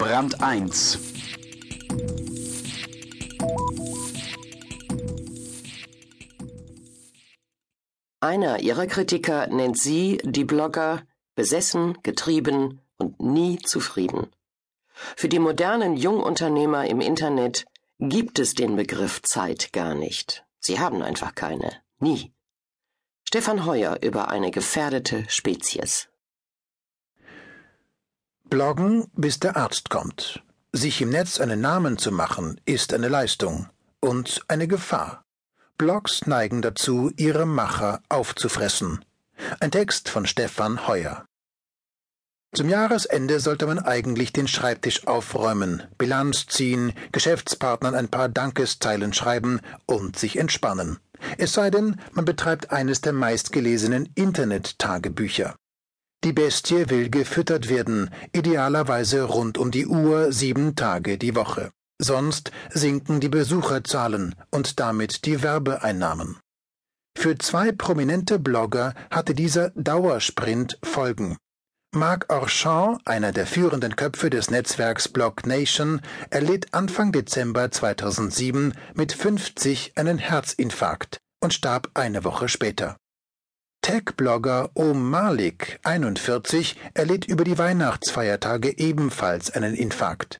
Brand 1 Einer ihrer Kritiker nennt sie, die Blogger, besessen, getrieben und nie zufrieden. Für die modernen Jungunternehmer im Internet gibt es den Begriff Zeit gar nicht. Sie haben einfach keine. Nie. Stefan Heuer über eine gefährdete Spezies. Bloggen, bis der Arzt kommt. Sich im Netz einen Namen zu machen, ist eine Leistung und eine Gefahr. Blogs neigen dazu, ihre Macher aufzufressen. Ein Text von Stefan Heuer. Zum Jahresende sollte man eigentlich den Schreibtisch aufräumen, Bilanz ziehen, Geschäftspartnern ein paar Dankeszeilen schreiben und sich entspannen. Es sei denn, man betreibt eines der meistgelesenen Internet-Tagebücher. Die Bestie will gefüttert werden, idealerweise rund um die Uhr sieben Tage die Woche. Sonst sinken die Besucherzahlen und damit die Werbeeinnahmen. Für zwei prominente Blogger hatte dieser Dauersprint Folgen. Marc Orchamp, einer der führenden Köpfe des Netzwerks Blog Nation, erlitt Anfang Dezember 2007 mit 50 einen Herzinfarkt und starb eine Woche später. Tech-Blogger Om Malik, 41, erlitt über die Weihnachtsfeiertage ebenfalls einen Infarkt.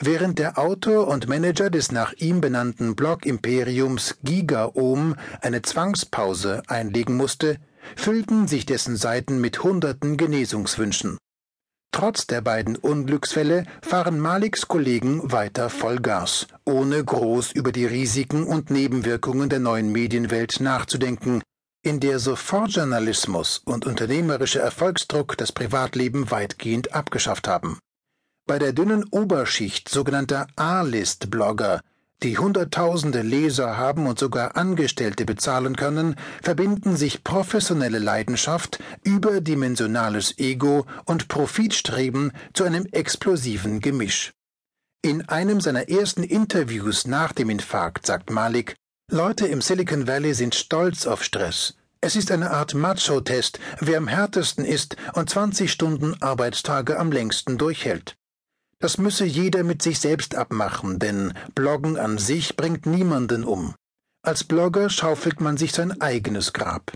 Während der Autor und Manager des nach ihm benannten Blog-Imperiums GigaOM eine Zwangspause einlegen musste, füllten sich dessen Seiten mit hunderten Genesungswünschen. Trotz der beiden Unglücksfälle fahren Maliks Kollegen weiter Vollgas, ohne groß über die Risiken und Nebenwirkungen der neuen Medienwelt nachzudenken, in der Sofortjournalismus und unternehmerischer Erfolgsdruck das Privatleben weitgehend abgeschafft haben. Bei der dünnen Oberschicht sogenannter A-List-Blogger, die Hunderttausende Leser haben und sogar Angestellte bezahlen können, verbinden sich professionelle Leidenschaft, überdimensionales Ego und Profitstreben zu einem explosiven Gemisch. In einem seiner ersten Interviews nach dem Infarkt sagt Malik, Leute im Silicon Valley sind stolz auf Stress. Es ist eine Art Macho-Test, wer am härtesten ist und 20 Stunden Arbeitstage am längsten durchhält. Das müsse jeder mit sich selbst abmachen, denn Bloggen an sich bringt niemanden um. Als Blogger schaufelt man sich sein eigenes Grab.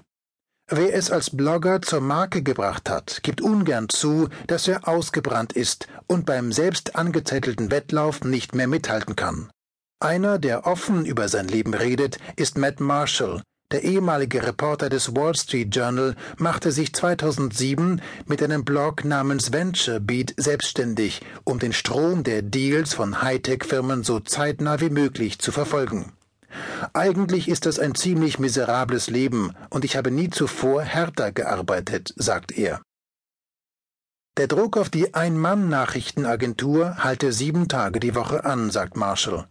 Wer es als Blogger zur Marke gebracht hat, gibt ungern zu, dass er ausgebrannt ist und beim selbst angezettelten Wettlauf nicht mehr mithalten kann. Einer, der offen über sein Leben redet, ist Matt Marshall. Der ehemalige Reporter des Wall Street Journal machte sich 2007 mit einem Blog namens Venture Beat selbstständig, um den Strom der Deals von Hightech-Firmen so zeitnah wie möglich zu verfolgen. Eigentlich ist das ein ziemlich miserables Leben und ich habe nie zuvor härter gearbeitet, sagt er. Der Druck auf die Ein-Mann-Nachrichtenagentur halte sieben Tage die Woche an, sagt Marshall.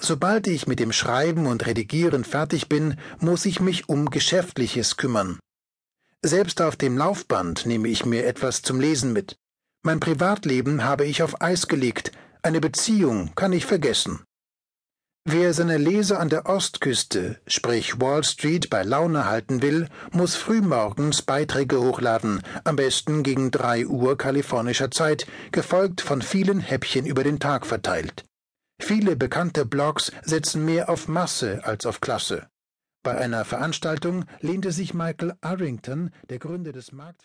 Sobald ich mit dem Schreiben und Redigieren fertig bin, muss ich mich um Geschäftliches kümmern. Selbst auf dem Laufband nehme ich mir etwas zum Lesen mit. Mein Privatleben habe ich auf Eis gelegt, eine Beziehung kann ich vergessen. Wer seine Leser an der Ostküste, sprich Wall Street, bei Laune halten will, muss frühmorgens Beiträge hochladen, am besten gegen drei Uhr kalifornischer Zeit, gefolgt von vielen Häppchen über den Tag verteilt. Viele bekannte Blogs setzen mehr auf Masse als auf Klasse. Bei einer Veranstaltung lehnte sich Michael Arrington, der Gründer des Markt